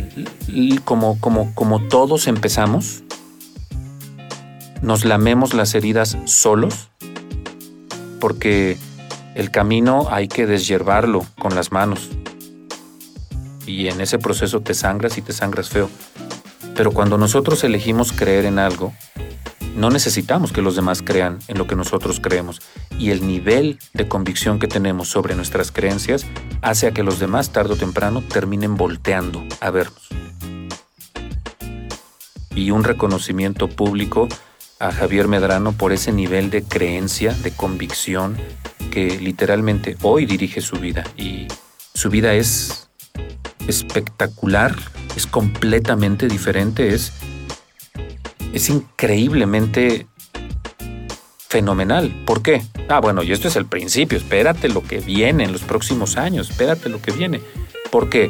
como, como, como todos empezamos, nos lamemos las heridas solos, porque el camino hay que deshiervarlo con las manos. Y en ese proceso te sangras y te sangras feo. Pero cuando nosotros elegimos creer en algo, no necesitamos que los demás crean en lo que nosotros creemos y el nivel de convicción que tenemos sobre nuestras creencias hace a que los demás tarde o temprano terminen volteando a vernos. Y un reconocimiento público a Javier Medrano por ese nivel de creencia, de convicción que literalmente hoy dirige su vida y su vida es espectacular, es completamente diferente, es es increíblemente fenomenal. ¿Por qué? Ah, bueno, y esto es el principio, espérate lo que viene en los próximos años, espérate lo que viene. ¿Por qué?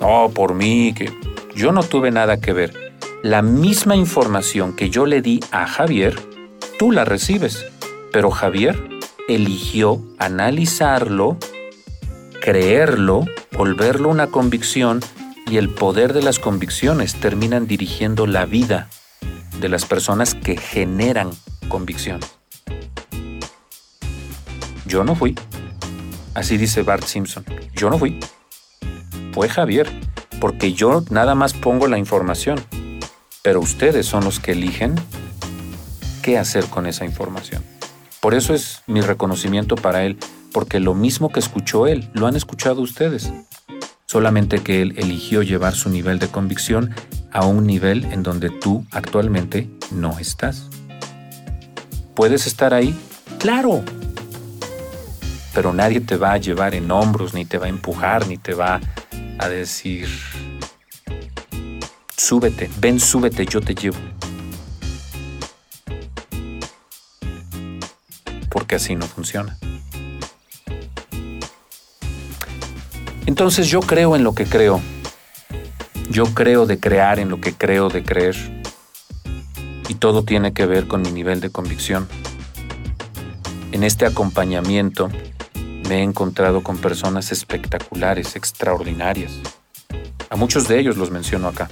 No, por mí, que yo no tuve nada que ver. La misma información que yo le di a Javier, tú la recibes, pero Javier eligió analizarlo, creerlo, volverlo una convicción y el poder de las convicciones terminan dirigiendo la vida de las personas que generan convicción. Yo no fui. Así dice Bart Simpson. Yo no fui. Fue Javier, porque yo nada más pongo la información, pero ustedes son los que eligen qué hacer con esa información. Por eso es mi reconocimiento para él, porque lo mismo que escuchó él, lo han escuchado ustedes. Solamente que él eligió llevar su nivel de convicción a un nivel en donde tú actualmente no estás. ¿Puedes estar ahí? Claro. Pero nadie te va a llevar en hombros, ni te va a empujar, ni te va a decir, súbete, ven, súbete, yo te llevo. Porque así no funciona. Entonces yo creo en lo que creo yo creo de crear en lo que creo de creer. Y todo tiene que ver con mi nivel de convicción. En este acompañamiento me he encontrado con personas espectaculares, extraordinarias. A muchos de ellos los menciono acá.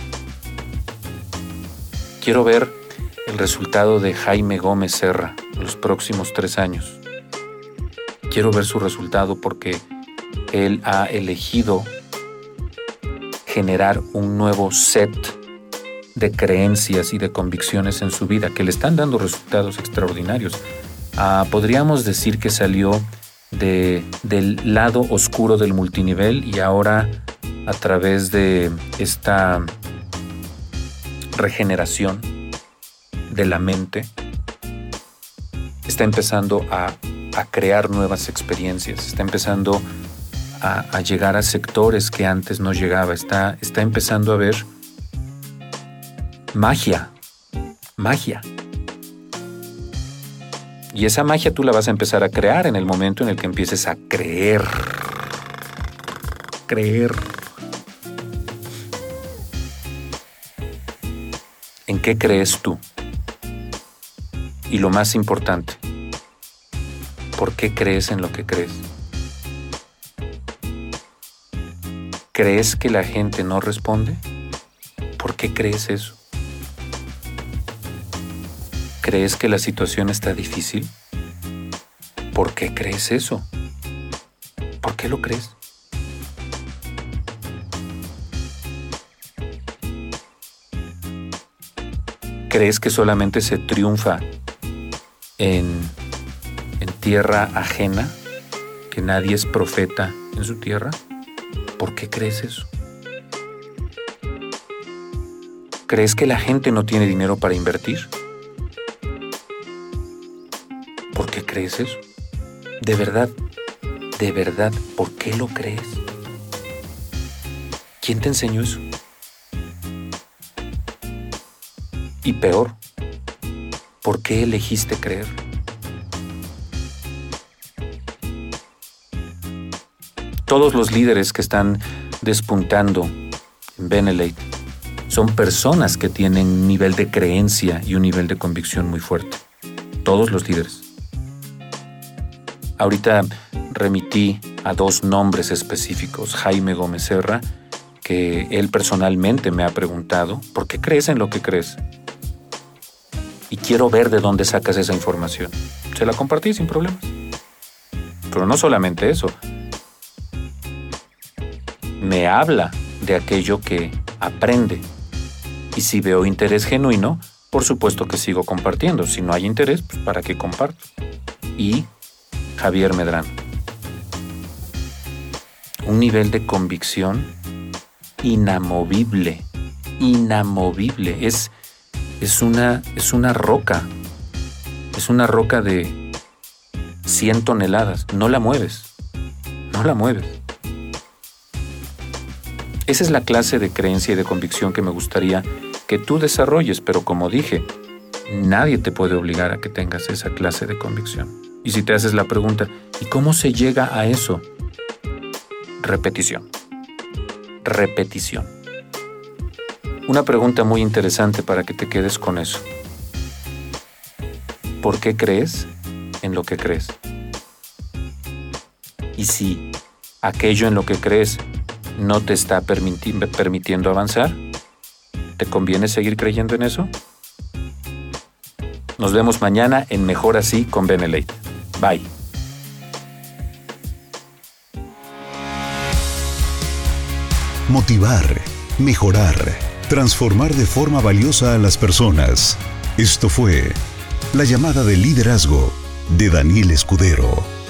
Quiero ver el resultado de Jaime Gómez Serra en los próximos tres años. Quiero ver su resultado porque él ha elegido generar un nuevo set de creencias y de convicciones en su vida que le están dando resultados extraordinarios. Ah, podríamos decir que salió de, del lado oscuro del multinivel y ahora a través de esta regeneración de la mente está empezando a, a crear nuevas experiencias, está empezando a, llegar a sectores que antes no llegaba. Está, está empezando a ver magia, magia. Y esa magia tú la vas a empezar a crear en el momento en el que empieces a creer. Creer. ¿En qué crees tú? Y lo más importante, ¿por qué crees en lo que crees? ¿Crees que la gente no responde? ¿Por qué crees eso? ¿Crees que la situación está difícil? ¿Por qué crees eso? ¿Por qué lo crees? ¿Crees que solamente se triunfa en, en tierra ajena? ¿Que nadie es profeta en su tierra? ¿Por qué crees eso? ¿Crees que la gente no tiene dinero para invertir? ¿Por qué crees eso? De verdad, de verdad, ¿por qué lo crees? ¿Quién te enseñó eso? Y peor, ¿por qué elegiste creer? Todos los líderes que están despuntando en Benelete son personas que tienen un nivel de creencia y un nivel de convicción muy fuerte. Todos los líderes. Ahorita remití a dos nombres específicos, Jaime Gómez Serra, que él personalmente me ha preguntado, ¿por qué crees en lo que crees? y quiero ver de dónde sacas esa información. Se la compartí sin problemas. Pero no solamente eso. Me habla de aquello que aprende. Y si veo interés genuino, por supuesto que sigo compartiendo. Si no hay interés, pues ¿para qué comparto? Y Javier Medrano. Un nivel de convicción inamovible. Inamovible. Es es una, es una roca. Es una roca de 100 toneladas. No la mueves. No la mueves. Esa es la clase de creencia y de convicción que me gustaría que tú desarrolles, pero como dije, nadie te puede obligar a que tengas esa clase de convicción. Y si te haces la pregunta, ¿y cómo se llega a eso? Repetición. Repetición. Una pregunta muy interesante para que te quedes con eso. ¿Por qué crees en lo que crees? Y si aquello en lo que crees no te está permitiendo avanzar, ¿te conviene seguir creyendo en eso? Nos vemos mañana en Mejor Así con Benelete. Bye. Motivar, mejorar transformar de forma valiosa a las personas. Esto fue La llamada de liderazgo de Daniel Escudero.